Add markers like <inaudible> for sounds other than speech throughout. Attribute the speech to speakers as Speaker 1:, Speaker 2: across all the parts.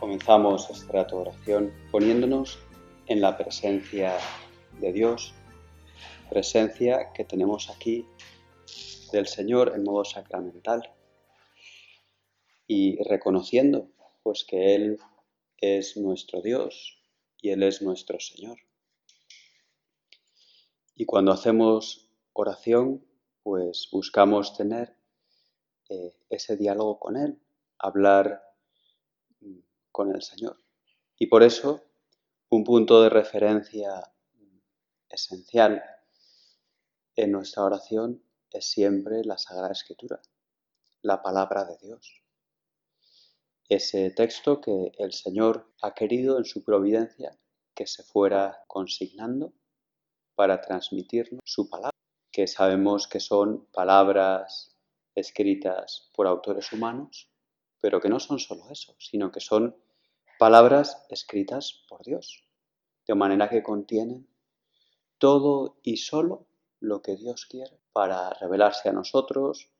Speaker 1: Comenzamos esta oración poniéndonos en la presencia de Dios, presencia que tenemos aquí del Señor en modo sacramental y reconociendo pues que Él es nuestro Dios y Él es nuestro Señor. Y cuando hacemos oración, pues buscamos tener eh, ese diálogo con Él, hablar con el Señor. Y por eso, un punto de referencia esencial en nuestra oración es siempre la Sagrada Escritura, la palabra de Dios. Ese texto que el Señor ha querido en su providencia que se fuera consignando para transmitirnos su palabra, que sabemos que son palabras escritas por autores humanos, pero que no son solo eso, sino que son palabras escritas por Dios, de manera que contienen todo y solo lo que Dios quiere para revelarse a nosotros,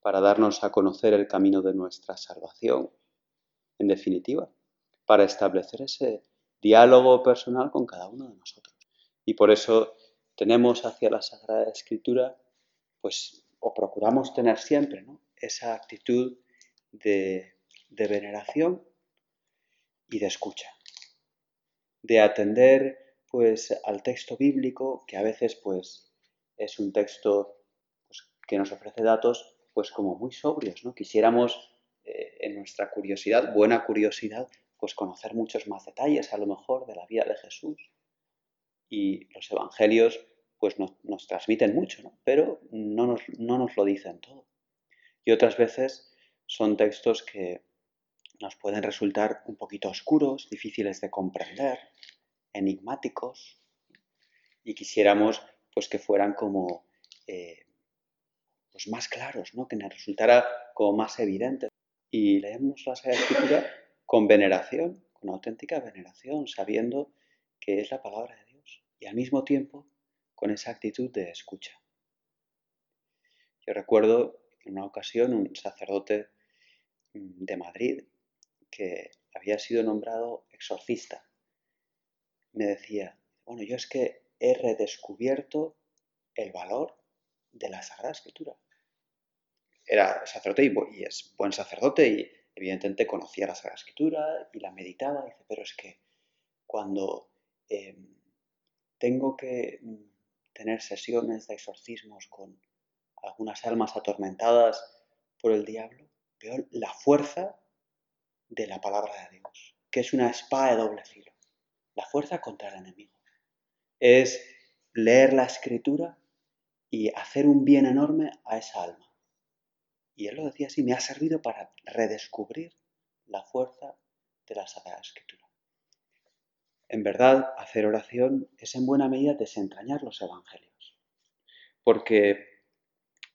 Speaker 1: para darnos a conocer el camino de nuestra salvación, en definitiva, para establecer ese diálogo personal con cada uno de nosotros. Y por eso tenemos hacia la Sagrada Escritura, pues, o procuramos tener siempre. Esa actitud de, veneración y de escucha, de atender pues al texto bíblico que a veces pues es un texto pues, que nos ofrece datos pues como muy sobrios, ¿no? Quisiéramos eh, en nuestra curiosidad, buena curiosidad, pues conocer muchos más detalles a lo mejor de la vida de Jesús. Y los evangelios pues nos, transmiten mucho, ¿no? pero no nos, no nos lo dicen todo. Y otras veces son textos que nos pueden resultar un poquito oscuros, difíciles de comprender, enigmáticos, y quisiéramos pues que fueran como eh, pues más claros, ¿no? que nos resultara como más evidente. Y leemos la Sagrada Escritura con veneración, con auténtica veneración, sabiendo que es la palabra de Dios, y al mismo tiempo con esa actitud de escucha. Yo recuerdo en una ocasión un sacerdote de Madrid que había sido nombrado exorcista. Me decía, bueno, yo es que he redescubierto el valor de la Sagrada Escritura. Era sacerdote y, es buen sacerdote y evidentemente conocía la Sagrada Escritura y la meditaba. Dice, pero es que cuando em, tengo que mm, tener sesiones de exorcismos con algunas almas atormentadas por el diablo, la fuerza de la palabra de Dios, que es una espada de doble filo. La fuerza contra el enemigo. Es leer la escritura y hacer un bien enorme a esa alma. Y él lo decía así, me ha servido para redescubrir la fuerza de la Sagrada Escritura. En verdad, hacer oración es en buena medida desentrañar los evangelios, porque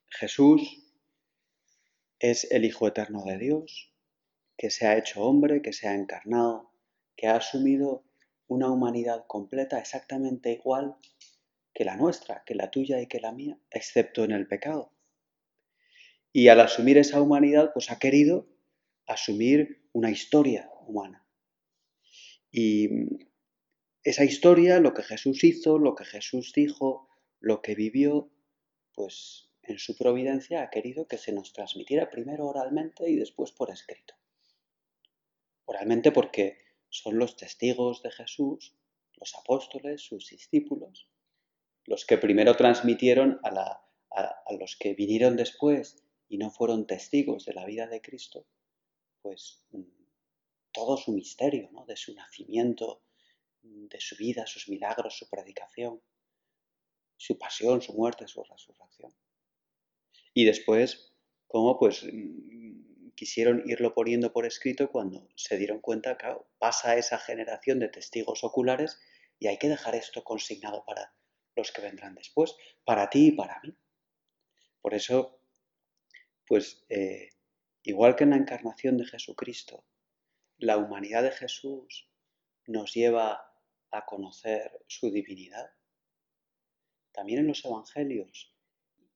Speaker 1: Jesús es el Hijo Eterno de Dios, que se ha hecho hombre, que se ha encarnado, que ha asumido una humanidad completa exactamente igual que la nuestra, que la tuya y que la mía, excepto en el pecado. Y al asumir esa humanidad, pues ha querido asumir una historia humana. Y esa historia, lo que Jesús hizo, lo que Jesús dijo, lo que vivió, pues en su providencia ha querido que se nos transmitiera primero oralmente y después por escrito. Oralmente porque son los testigos de Jesús, los apóstoles, sus discípulos, los que primero transmitieron a, los que vinieron después y no fueron testigos de la vida de Cristo, pues mm, todo su misterio, ¿no? de su nacimiento, de su vida, sus milagros, su predicación, su pasión, su muerte, su resurrección. Y después, cómo pues quisieron irlo poniendo por escrito cuando se dieron cuenta, que pasa esa generación de testigos oculares y hay que dejar esto consignado para los que vendrán después, para ti y para mí. Por eso, pues, eh, igual que en la encarnación de Jesucristo, la humanidad de Jesús nos lleva a conocer su divinidad. También en los Evangelios,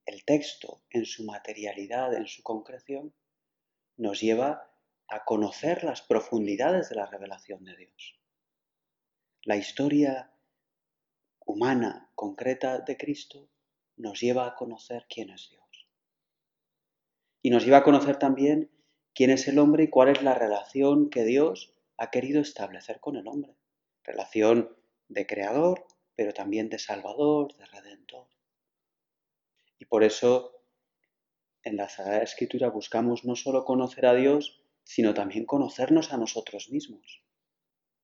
Speaker 1: el texto en su materialidad, en su concreción, nos lleva a conocer las profundidades de la revelación de Dios. La historia humana, concreta de Cristo, nos lleva a conocer quién es Dios. Y nos lleva a conocer también quién es el hombre y cuál es la relación que Dios ha querido establecer con el hombre. Relación de creador, pero también de salvador, de redentor. Y por eso en la Sagrada Escritura buscamos no solo conocer a Dios, sino también conocernos a nosotros mismos.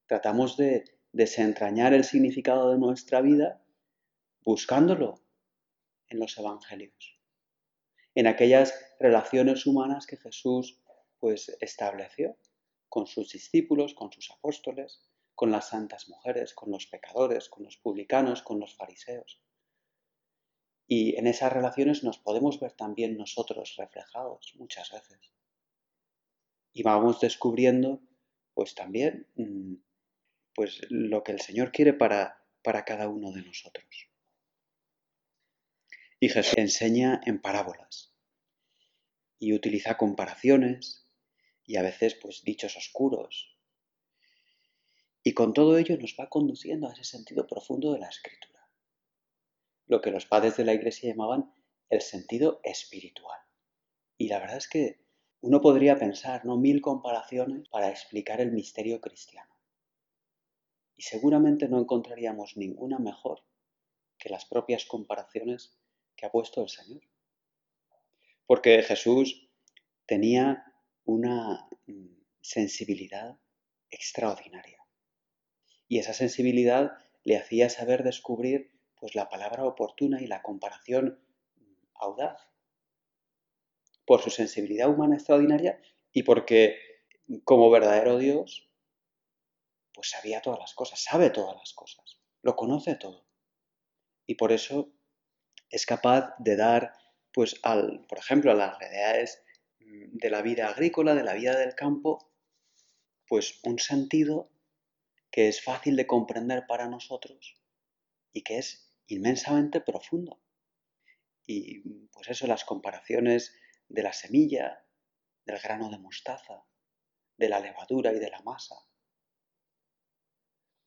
Speaker 1: Tratamos de desentrañar el significado de nuestra vida buscándolo en los evangelios, en aquellas relaciones humanas que Jesús pues estableció con sus discípulos, con sus apóstoles, con las santas mujeres, con los pecadores, con los publicanos, con los fariseos. Y en esas relaciones nos podemos ver también nosotros reflejados muchas veces. Y vamos descubriendo pues también mm, pues lo que el Señor quiere para, para cada uno de nosotros. Y Jesús enseña en parábolas y utiliza comparaciones y a veces pues dichos oscuros. Y con todo ello nos va conduciendo a ese sentido profundo de la escritura lo que los padres de la iglesia llamaban el sentido espiritual. Y la verdad es que uno podría pensar, ¿no? Mil comparaciones para explicar el misterio cristiano. Y seguramente no encontraríamos ninguna mejor que las propias comparaciones que ha puesto el Señor. Porque Jesús tenía una mm, sensibilidad extraordinaria. Y esa sensibilidad le hacía saber descubrir pues la palabra oportuna y la comparación audaz. Por su sensibilidad humana extraordinaria y porque como verdadero Dios, pues sabía todas las cosas, sabe todas las cosas, lo conoce todo. Y por eso es capaz de dar, pues, al, por ejemplo, a las realidades de la vida agrícola, de la vida del campo, pues un sentido que es fácil de comprender para nosotros y que es inmensamente profundo. Y pues eso, las comparaciones de la semilla, del grano de mostaza, de la levadura y de la masa.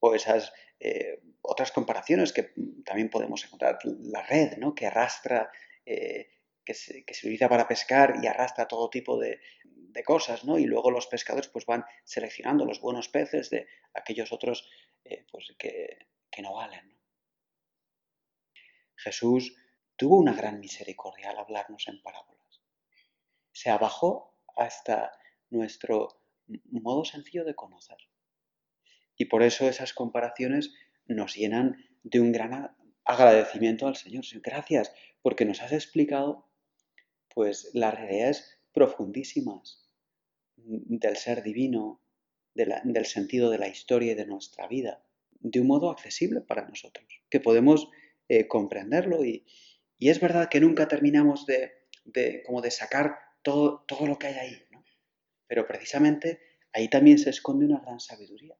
Speaker 1: O esas eh, otras comparaciones que también podemos encontrar, la red, ¿no? Que arrastra, eh, que, se, utiliza para pescar y arrastra todo tipo de, cosas, ¿no? Y luego los pescadores pues van seleccionando los buenos peces de aquellos otros eh, pues, que, que no valen. Jesús tuvo una gran misericordia al hablarnos en parábolas. Se abajó hasta nuestro modo sencillo de conocer. Y por eso esas comparaciones nos llenan de un gran agradecimiento al Señor. Gracias porque nos has explicado pues las realidades profundísimas del ser divino, del sentido de la historia y de nuestra vida, de un modo accesible para nosotros, que podemos eh, comprenderlo y, es verdad que nunca terminamos de, como de sacar todo, todo lo que hay ahí, pero precisamente ahí también se esconde una gran sabiduría.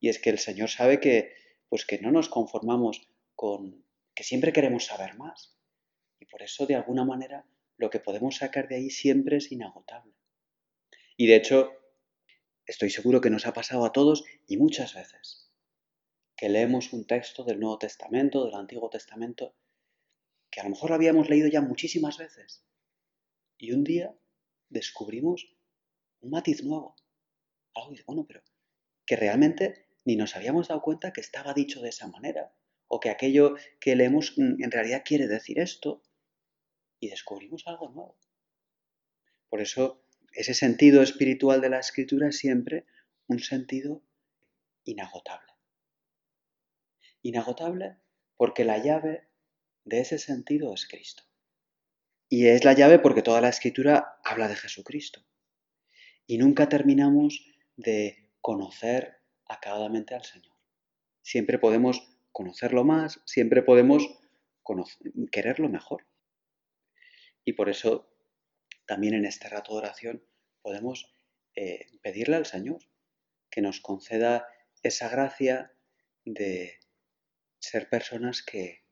Speaker 1: Y es que el Señor sabe que, pues que no nos conformamos con que siempre queremos saber más. Y por eso, de alguna manera, lo que podemos sacar de ahí siempre es inagotable. Y de hecho, estoy seguro que nos ha pasado a todos y muchas veces que leemos un texto del Nuevo Testamento, del Antiguo Testamento, que a lo mejor lo habíamos leído ya muchísimas veces. Y un día descubrimos un matiz nuevo. Algo dice, bueno, pero que realmente ni nos habíamos dado cuenta que estaba dicho de esa manera, o que aquello que leemos mm, en realidad quiere decir esto, y descubrimos algo nuevo. Por eso, ese sentido espiritual de la escritura es siempre un sentido inagotable inagotable porque la llave de ese sentido es Cristo. Y es la llave porque toda la escritura habla de Jesucristo. Y nunca terminamos de conocer acabadamente al Señor. Siempre podemos conocerlo más, siempre podemos quererlo mejor. Y por eso también en este rato de oración podemos eh, pedirle al Señor que nos conceda esa gracia de ser personas que,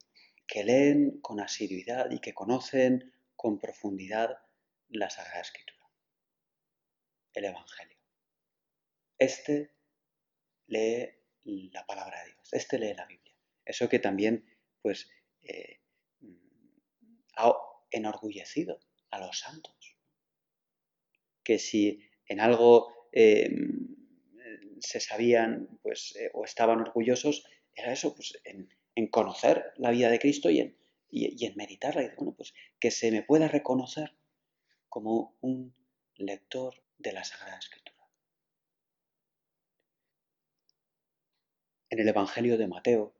Speaker 1: que leen con asiduidad y que conocen con profundidad la Sagrada Escritura, el Evangelio. Este lee la palabra de Dios, este lee la Biblia. Eso que también pues eh, ha enorgullecido a los santos. Que si en algo eh, se sabían pues, eh, o estaban orgullosos, era eso, pues en, conocer la vida de Cristo y en, y, en meditarla. Y bueno, pues que se me pueda reconocer como un lector de la Sagrada Escritura. En el Evangelio de Mateo,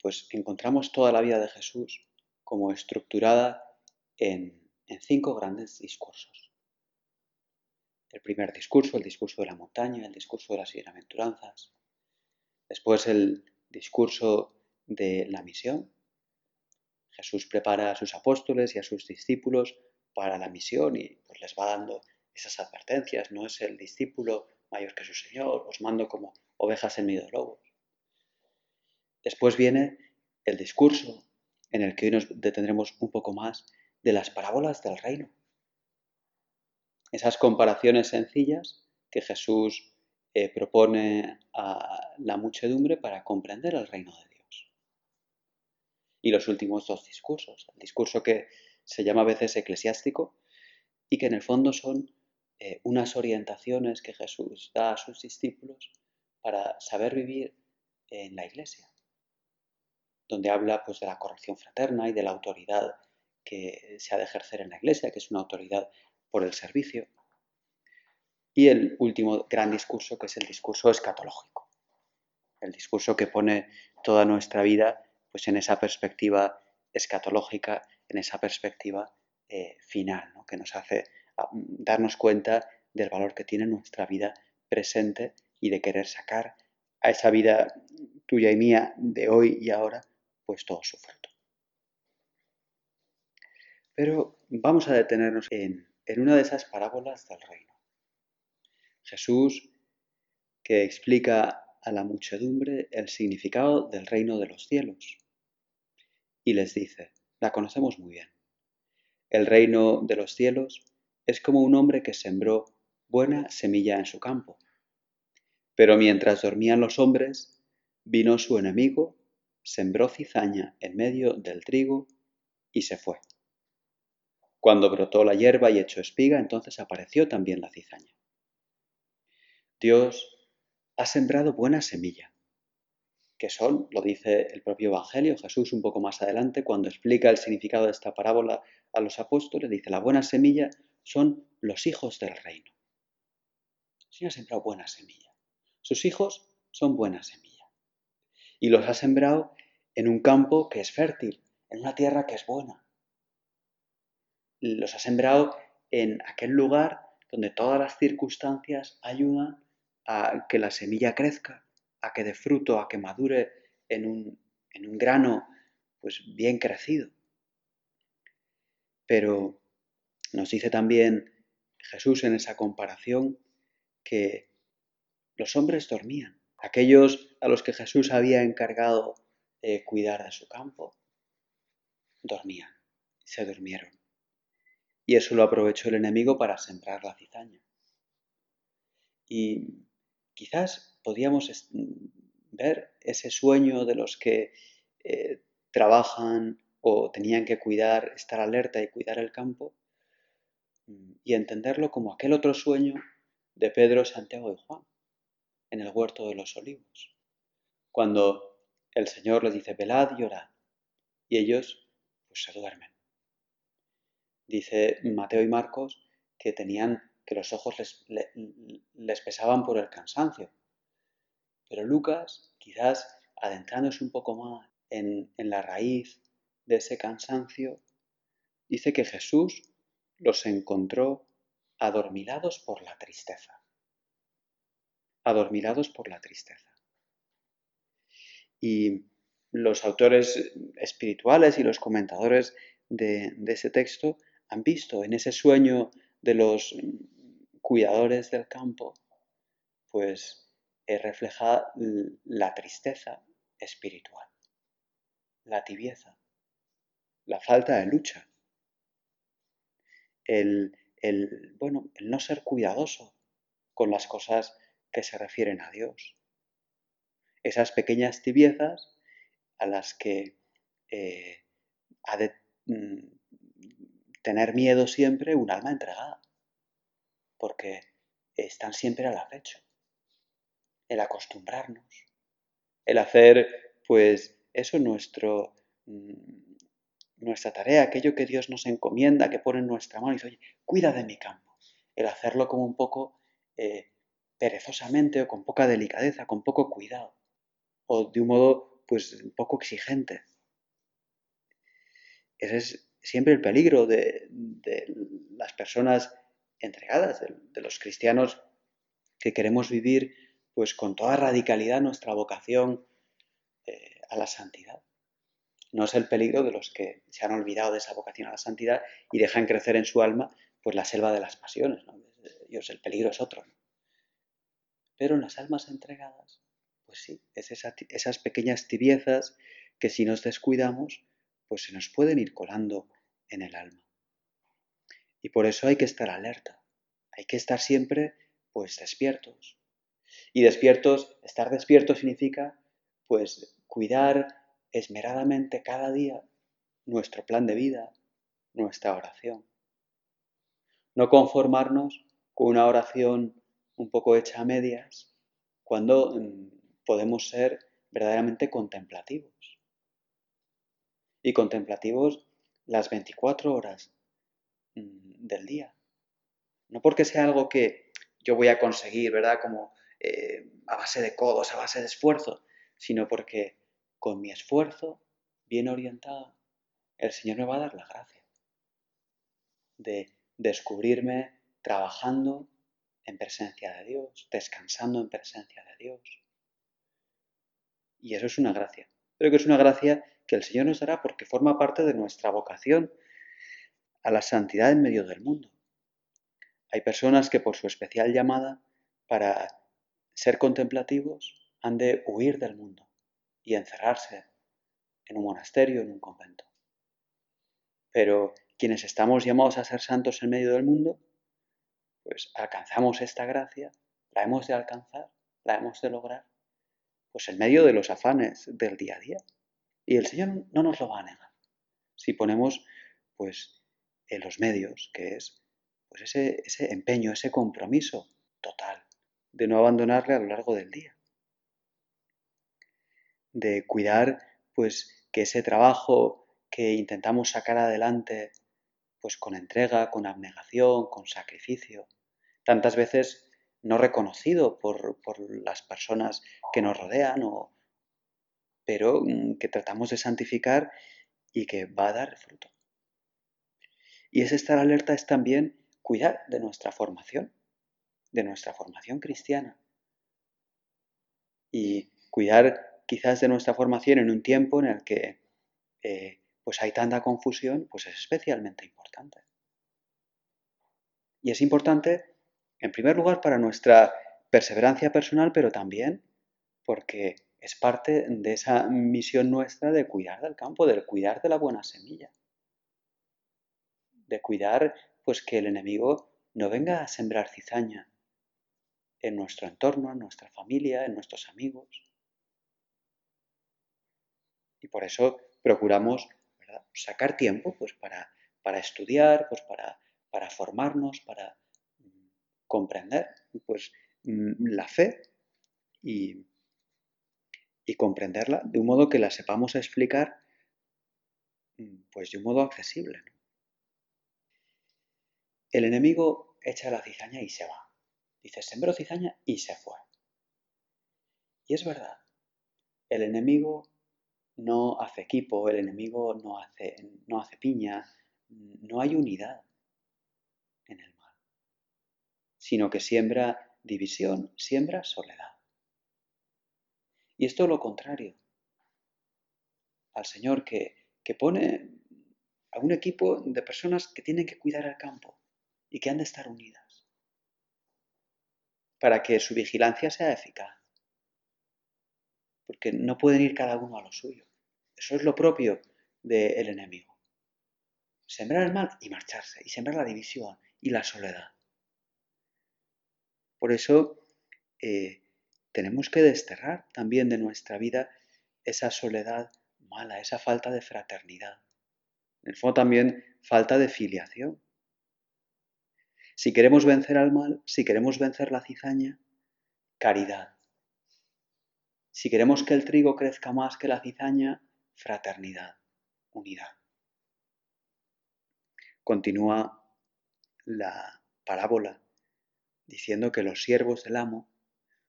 Speaker 1: pues encontramos toda la vida de Jesús como estructurada en, en cinco grandes discursos. El primer discurso, el discurso de la montaña, el discurso de las bienaventuranzas. Después el discurso de la misión. Jesús prepara a sus apóstoles y a sus discípulos para la misión y pues les va dando esas advertencias. No es el discípulo mayor que su Señor, os mando como ovejas en medio de lobos. Después viene el discurso en el que hoy nos detendremos un poco más de las parábolas del reino. Esas comparaciones sencillas que Jesús eh, propone a la muchedumbre para comprender el reino de Dios. Y los últimos dos discursos, el discurso que se llama a veces eclesiástico y que en el fondo son eh, unas orientaciones que Jesús da a sus discípulos para saber vivir en la iglesia, donde habla pues, de la corrección fraterna y de la autoridad que se ha de ejercer en la iglesia, que es una autoridad por el servicio. Y el último gran discurso, que es el discurso escatológico, el discurso que pone toda nuestra vida pues, en esa perspectiva escatológica, en esa perspectiva eh, final, que nos hace ah, darnos cuenta del valor que tiene nuestra vida presente y de querer sacar a esa vida tuya y mía de hoy y ahora, pues todo su fruto. Pero vamos a detenernos en, en una de esas parábolas del reino. Jesús que explica a la muchedumbre el significado del reino de los cielos y les dice, la conocemos muy bien, el reino de los cielos es como un hombre que sembró buena semilla en su campo pero mientras dormían los hombres, vino su enemigo, sembró cizaña en medio del trigo y se fue. Cuando brotó la hierba y echó espiga, entonces apareció también la cizaña. Dios ha sembrado buena semilla, que son, lo dice el propio Evangelio, Jesús un poco más adelante, cuando explica el significado de esta parábola a los apóstoles, dice, la buena semilla son los hijos del reino. Sí ha sembrado buena semilla. Sus hijos son buena semilla. Y los ha sembrado en un campo que es fértil, en una tierra que es buena. Los ha sembrado en aquel lugar donde todas las circunstancias ayudan a que la semilla crezca, a que dé fruto, a que madure en un, en un grano pues bien crecido. Pero nos dice también Jesús en esa comparación que los hombres dormían. Aquellos a los que Jesús había encargado de cuidar de su campo, dormían, se durmieron. Y eso lo aprovechó el enemigo para sembrar la cizaña. Y quizás podíamos ver ese sueño de los que eh, trabajan o tenían que cuidar, estar alerta y cuidar el campo, mm, y entenderlo como aquel otro sueño de Pedro, Santiago y Juan, en el huerto de los olivos, cuando el Señor les dice, velad y orad, y ellos pues se duermen. Dice Mateo y Marcos que tenían, que los ojos les, les pesaban por el cansancio. Pero Lucas, quizás adentrándose un poco más en, en la raíz de ese cansancio, dice que Jesús los encontró adormilados por la tristeza. Adormilados por la tristeza. Y los autores espirituales y los comentadores de, ese texto han visto en ese sueño de los cuidadores del campo, pues refleja la tristeza espiritual, la tibieza, la falta de lucha, el, el, bueno, el no ser cuidadoso con las cosas que se refieren a Dios. Esas pequeñas tibiezas a las que eh, ha de mm, tener miedo siempre un alma entregada, porque están siempre al acecho. El acostumbrarnos, el hacer, pues, eso nuestro, mm, nuestra tarea, aquello que Dios nos encomienda, que pone en nuestra mano y dice, oye, cuida de mi campo. El hacerlo como un poco eh, perezosamente o con poca delicadeza, con poco cuidado, o de un modo, pues, un poco exigente. Ese es siempre el peligro de, las personas entregadas, de, los cristianos que queremos vivir pues con toda radicalidad nuestra vocación eh, a la santidad no es el peligro de los que se han olvidado de esa vocación a la santidad y dejan crecer en su alma pues la selva de las pasiones. el peligro es otro. Pero en las almas entregadas, pues sí, es esas pequeñas tibiezas que si nos descuidamos, pues se nos pueden ir colando en el alma. Y por eso hay que estar alerta, hay que estar siempre pues despiertos. Y despiertos, estar despierto significa pues cuidar esmeradamente cada día nuestro plan de vida, nuestra oración. No conformarnos con una oración un poco hecha a medias cuando mm, podemos ser verdaderamente contemplativos. Y contemplativos las 24 horas mm, del día. No porque sea algo que yo voy a conseguir, ¿verdad? Como eh, a base de codos, a base de esfuerzo, sino porque con mi esfuerzo bien orientado, el Señor me va a dar la gracia de descubrirme trabajando en presencia de Dios, descansando en presencia de Dios. Y eso es una gracia. Creo que es una gracia que el Señor nos dará porque forma parte de nuestra vocación a la santidad en medio del mundo. Hay personas que por su especial llamada para ser contemplativos han de huir del mundo y encerrarse en un monasterio, en un convento. Pero quienes estamos llamados a ser santos en medio del mundo, pues alcanzamos esta gracia, la hemos de alcanzar, la hemos de lograr, pues en medio de los afanes del día a día. Y el Señor no nos lo va a negar. Si ponemos, pues, en los medios, que es pues ese, ese empeño, ese compromiso total de no abandonarle a lo largo del día de cuidar pues que ese trabajo que intentamos sacar adelante pues con entrega, con abnegación, con sacrificio, tantas veces no reconocido por, las personas que nos rodean, o, pero mm, que tratamos de santificar y que va a dar fruto. Y ese estar alerta es también cuidar de nuestra formación, de nuestra formación cristiana. Y cuidar quizás de nuestra formación en un tiempo en el que eh, pues hay tanta confusión, pues es especialmente importante. Y es importante, en primer lugar, para nuestra perseverancia personal, pero también porque es parte de esa misión nuestra de cuidar del campo, de cuidar de la buena semilla, de cuidar pues que el enemigo no venga a sembrar cizaña en nuestro entorno, en nuestra familia, en nuestros amigos. Y por eso procuramos sacar tiempo pues, para, para estudiar, pues, para, para formarnos, para mm, comprender pues, mm, la fe y, y, comprenderla de un modo que la sepamos explicar mm, pues, de un modo accesible. El enemigo echa la cizaña y se va. Dice, sembró cizaña y se fue. Y es verdad, el enemigo no hace equipo, el enemigo no hace, piña, no hay unidad en el mal, sino que siembra división, siembra soledad. Y esto es lo contrario al Señor que, que pone a un equipo de personas que tienen que cuidar el campo y que han de estar unidas para que su vigilancia sea eficaz. Porque no pueden ir cada uno a lo suyo. Eso es lo propio del enemigo. Sembrar el mal y marcharse, y sembrar la división y la soledad. Por eso eh, tenemos que desterrar también de nuestra vida esa soledad mala, esa falta de fraternidad. En el fondo también falta de filiación. Si queremos vencer al mal, si queremos vencer la cizaña, caridad. Si queremos que el trigo crezca más que la cizaña, fraternidad, unidad. Continúa la parábola diciendo que los siervos del amo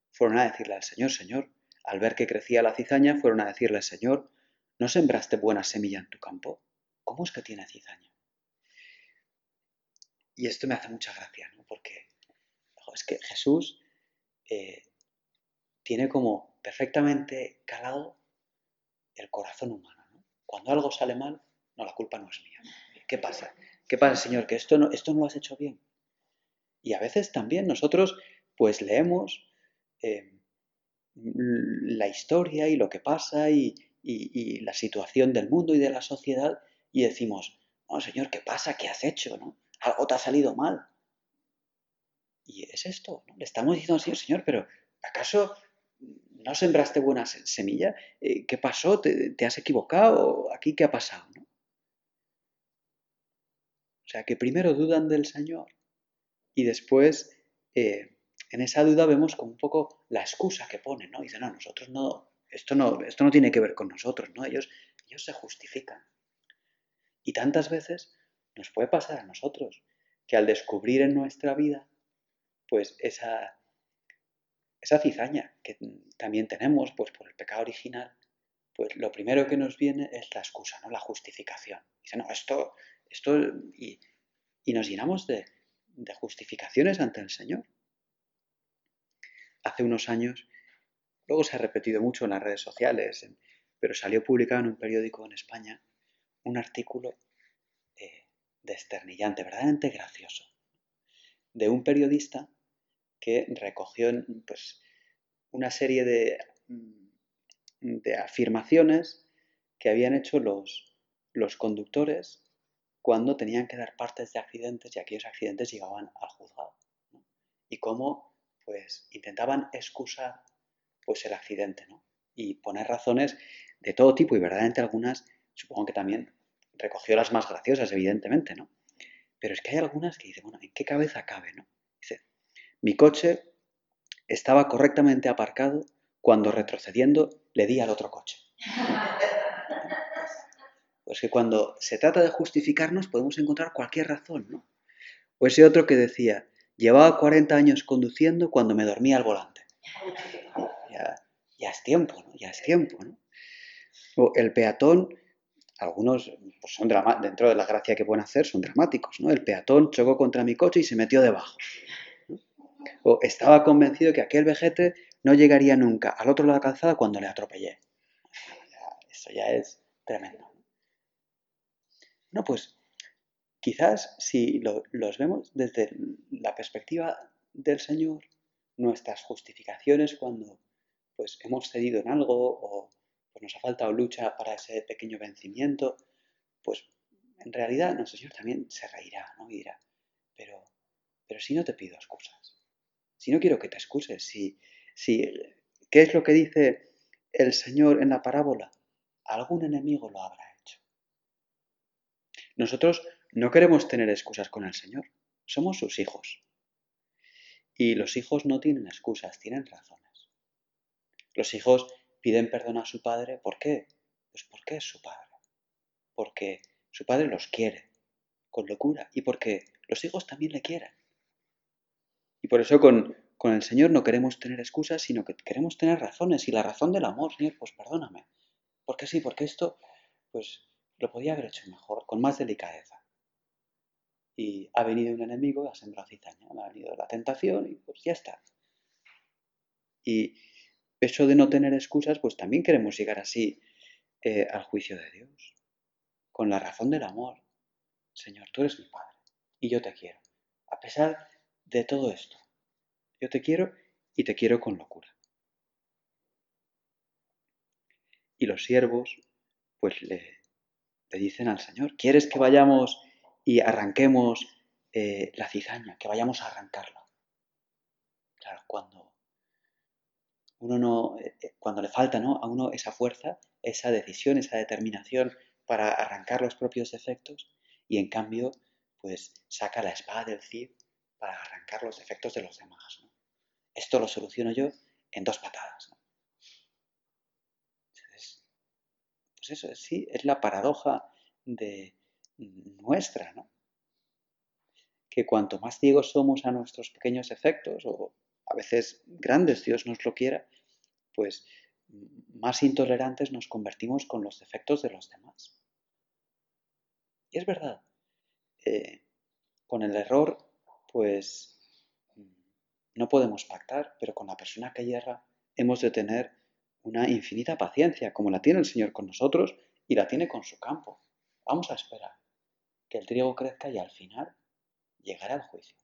Speaker 1: fueron a decirle al Señor, Señor, al ver que crecía la cizaña, fueron a decirle, Señor, ¿no sembraste buena semilla en tu campo? ¿Cómo es que tiene cizaña? Y esto me hace mucha gracia, ¿no? Porque es que Jesús eh, tiene como perfectamente calado el corazón humano. ¿no? Cuando algo sale mal, no, la culpa no es mía. ¿Qué pasa? ¿Qué pasa, Señor? Que esto no, esto no lo has hecho bien. Y a veces también nosotros pues leemos eh, la historia y lo que pasa y, y, la situación del mundo y de la sociedad y decimos, oh Señor, ¿qué pasa? ¿Qué has hecho? ¿no? Algo te ha salido mal. Y es esto, ¿no? Le estamos diciendo al Señor, Señor, pero ¿acaso no sembraste buena semilla? Eh, ¿Qué pasó? ¿Te, has equivocado? ¿Aquí qué ha pasado? ¿no? O sea, que primero dudan del Señor y después eh, en esa duda vemos como un poco la excusa que ponen, ¿no? Dicen, no, nosotros no, esto no, esto no tiene que ver con nosotros, ¿no? Ellos, ellos se justifican. Y tantas veces nos puede pasar a nosotros que al descubrir en nuestra vida, pues esa, esa cizaña que también tenemos, pues por el pecado original, pues lo primero que nos viene es la excusa, ¿no? La justificación. Dice, no, esto, esto, y, nos llenamos de, de justificaciones ante el Señor. Hace unos años Luego se ha repetido mucho en las redes sociales, pero salió publicado en un periódico en España un artículo desternillante, verdaderamente gracioso, de un periodista que recogió pues, una serie de, mm, de afirmaciones que habían hecho los, los conductores cuando tenían que dar partes de accidentes y aquellos accidentes llegaban al juzgado. Y cómo pues, intentaban excusar pues el accidente, ¿no? Y poner razones de todo tipo y verdaderamente algunas, supongo que también recogió las más graciosas, evidentemente, ¿no? Pero es que hay algunas que dicen, bueno, ¿en qué cabeza cabe, no? Dice, mi coche estaba correctamente aparcado cuando retrocediendo le di al otro coche. <laughs> Pues que cuando se trata de justificarnos podemos encontrar cualquier razón, ¿no? O ese otro que decía, llevaba 40 años conduciendo cuando me dormía al volante ya es tiempo, ¿no? Ya es tiempo, ¿no? O el peatón, algunos pues son dentro de la gracia que pueden hacer, son dramáticos, ¿no? El peatón chocó contra mi coche y se metió debajo. O estaba convencido que aquel vejete no llegaría nunca al otro lado de la calzada cuando le atropellé. Eso ya es tremendo. No, pues quizás si los vemos desde la perspectiva del Señor, nuestras justificaciones cuando pues hemos cedido en algo o nos ha faltado lucha para ese pequeño vencimiento, pues en realidad nuestro Señor también se reirá, ¿no? Y dirá, pero, pero si no te pido excusas, si no quiero que te excuses, si, si, ¿qué es lo que dice el Señor en la parábola? Algún enemigo lo habrá hecho. Nosotros no queremos tener excusas con el Señor, somos sus hijos. Y los hijos no tienen excusas, tienen razones. Los hijos piden perdón a su padre, ¿por qué? Pues porque es su padre. Porque su padre los quiere con locura y porque los hijos también le quieren. Y por eso con, con el Señor no queremos tener excusas, sino que queremos tener razones. Y la razón del amor, Señor, pues perdóname. Porque sí, porque esto, pues lo podía haber hecho mejor, con más delicadeza. y ha venido un enemigo, ha sembrado cizaña, ha venido la tentación y pues ya está. Y eso de no tener excusas, pues también queremos llegar así eh, al juicio de Dios, con la razón del amor. Señor, tú eres mi Padre y yo te quiero. A pesar de todo esto, yo te quiero y te quiero con locura. Y los siervos, pues le, le dicen al Señor, ¿quieres que vayamos y arranquemos eh, la cizaña, que vayamos a arrancarla? Claro, cuando uno no, eh, eh, cuando le falta ¿no? a uno esa fuerza, esa decisión, esa determinación para arrancar los propios defectos, y en cambio, pues saca la espada del Cid para arrancar los defectos de los demás. Esto lo soluciono yo en dos patadas. pues eso, sí, es la paradoja de nuestra, ¿no? Que cuanto más ciegos somos a nuestros pequeños efectos, o a veces grandes, Dios nos lo quiera, pues más intolerantes nos convertimos con los defectos de los demás. Y es verdad, eh, con el error, pues no podemos pactar, pero con la persona que hierra hemos de tener una infinita paciencia, como la tiene el Señor con nosotros y la tiene con su campo. Vamos a esperar que el trigo crezca y al final llegará el juicio.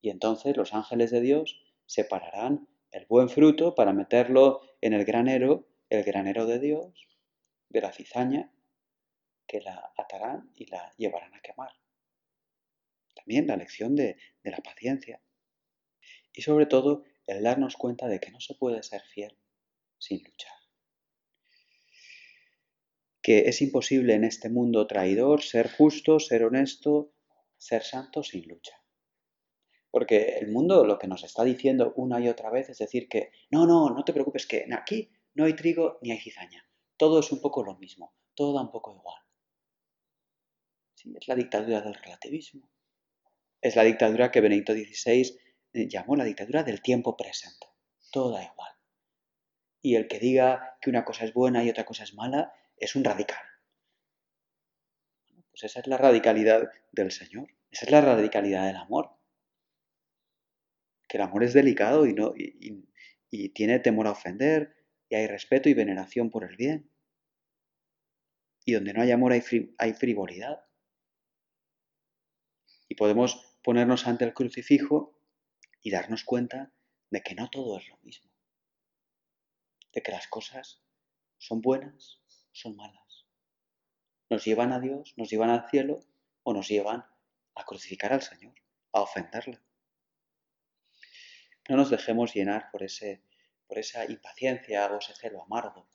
Speaker 1: Y entonces los ángeles de Dios separarán el buen fruto para meterlo en el granero, el granero de Dios, de la cizaña, que la atarán y la llevarán a quemar. También la lección de, de la paciencia. Y sobre todo el darnos cuenta de que no se puede ser fiel sin luchar. Que es imposible en este mundo traidor ser justo, ser honesto, ser santo sin lucha. Porque el mundo lo que nos está diciendo una y otra vez es decir que no, no, no te preocupes, que aquí no hay trigo ni hay cizaña. Todo es un poco lo mismo, todo da un poco igual. Es la dictadura del relativismo. Es la dictadura que Benedicto XVI eh, llamó la dictadura del tiempo presente. Todo da igual. Y el que diga que una cosa es buena y otra cosa es mala es un radical. Pues esa es la radicalidad del Señor. Esa es la radicalidad del amor. Que el amor es delicado y, no, y, tiene temor a ofender y hay respeto y veneración por el bien. Y donde no hay amor hay, frivolidad. Y podemos ponernos ante el crucifijo y darnos cuenta de que no todo es lo mismo, de que las cosas son buenas, son malas, nos llevan a Dios, nos llevan al cielo o nos llevan a crucificar al Señor, a ofenderle. No nos dejemos llenar por, ese, por esa impaciencia o ese celo amargo,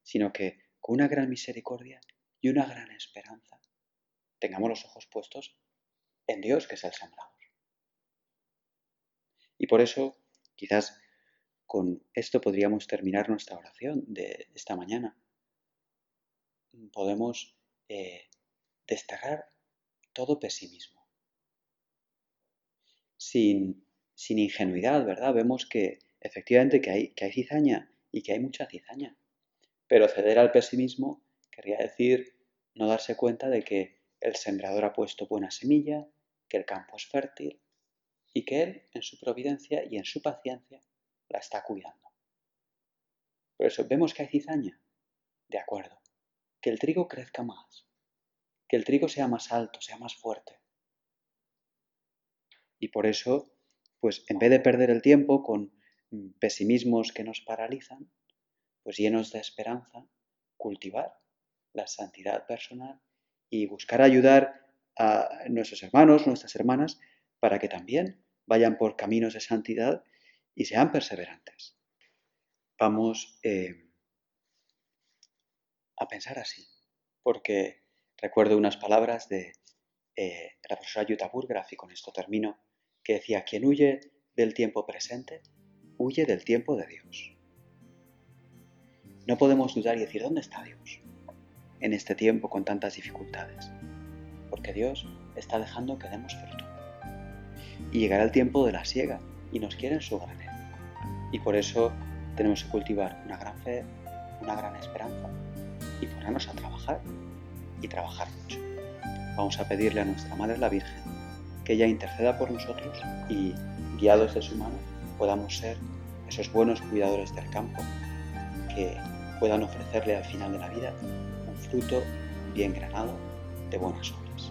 Speaker 1: sino que con una gran misericordia y una gran esperanza tengamos los ojos puestos en Dios que es el sembrado. Y por eso, quizás con esto podríamos terminar nuestra oración de esta mañana. Podemos eh, desterrar todo pesimismo. Sin, sin, ingenuidad, ¿verdad? Vemos que efectivamente que hay, que hay cizaña y que hay mucha cizaña. Pero ceder al pesimismo querría decir no darse cuenta de que el sembrador ha puesto buena semilla, que el campo es fértil, y que Él, en su providencia y en su paciencia, la está cuidando. Por eso vemos que hay cizaña. De acuerdo. Que el trigo crezca más. Que el trigo sea más alto, sea más fuerte. Y por eso, pues en vez de perder el tiempo con mm, pesimismos que nos paralizan, pues llenos de esperanza, cultivar la santidad personal y buscar ayudar a nuestros hermanos, nuestras hermanas, para que también vayan por caminos de santidad y sean perseverantes. Vamos eh, a pensar así, porque recuerdo unas palabras de eh, la profesora Jutta Burgraf, y con esto termino, que decía, quien huye del tiempo presente, huye del tiempo de Dios. No podemos dudar y decir, ¿dónde está Dios en este tiempo con tantas dificultades? Porque Dios está dejando que demos fruto y llegará el tiempo de la siega y nos quieren su granero. Y por eso tenemos que cultivar una gran fe, una gran esperanza y ponernos a trabajar y trabajar mucho. vamos a pedirle a nuestra Madre la Virgen que ella interceda por nosotros y, guiados de su mano, podamos ser esos buenos cuidadores del campo que puedan ofrecerle al final de la vida un fruto bien granado de buenas obras.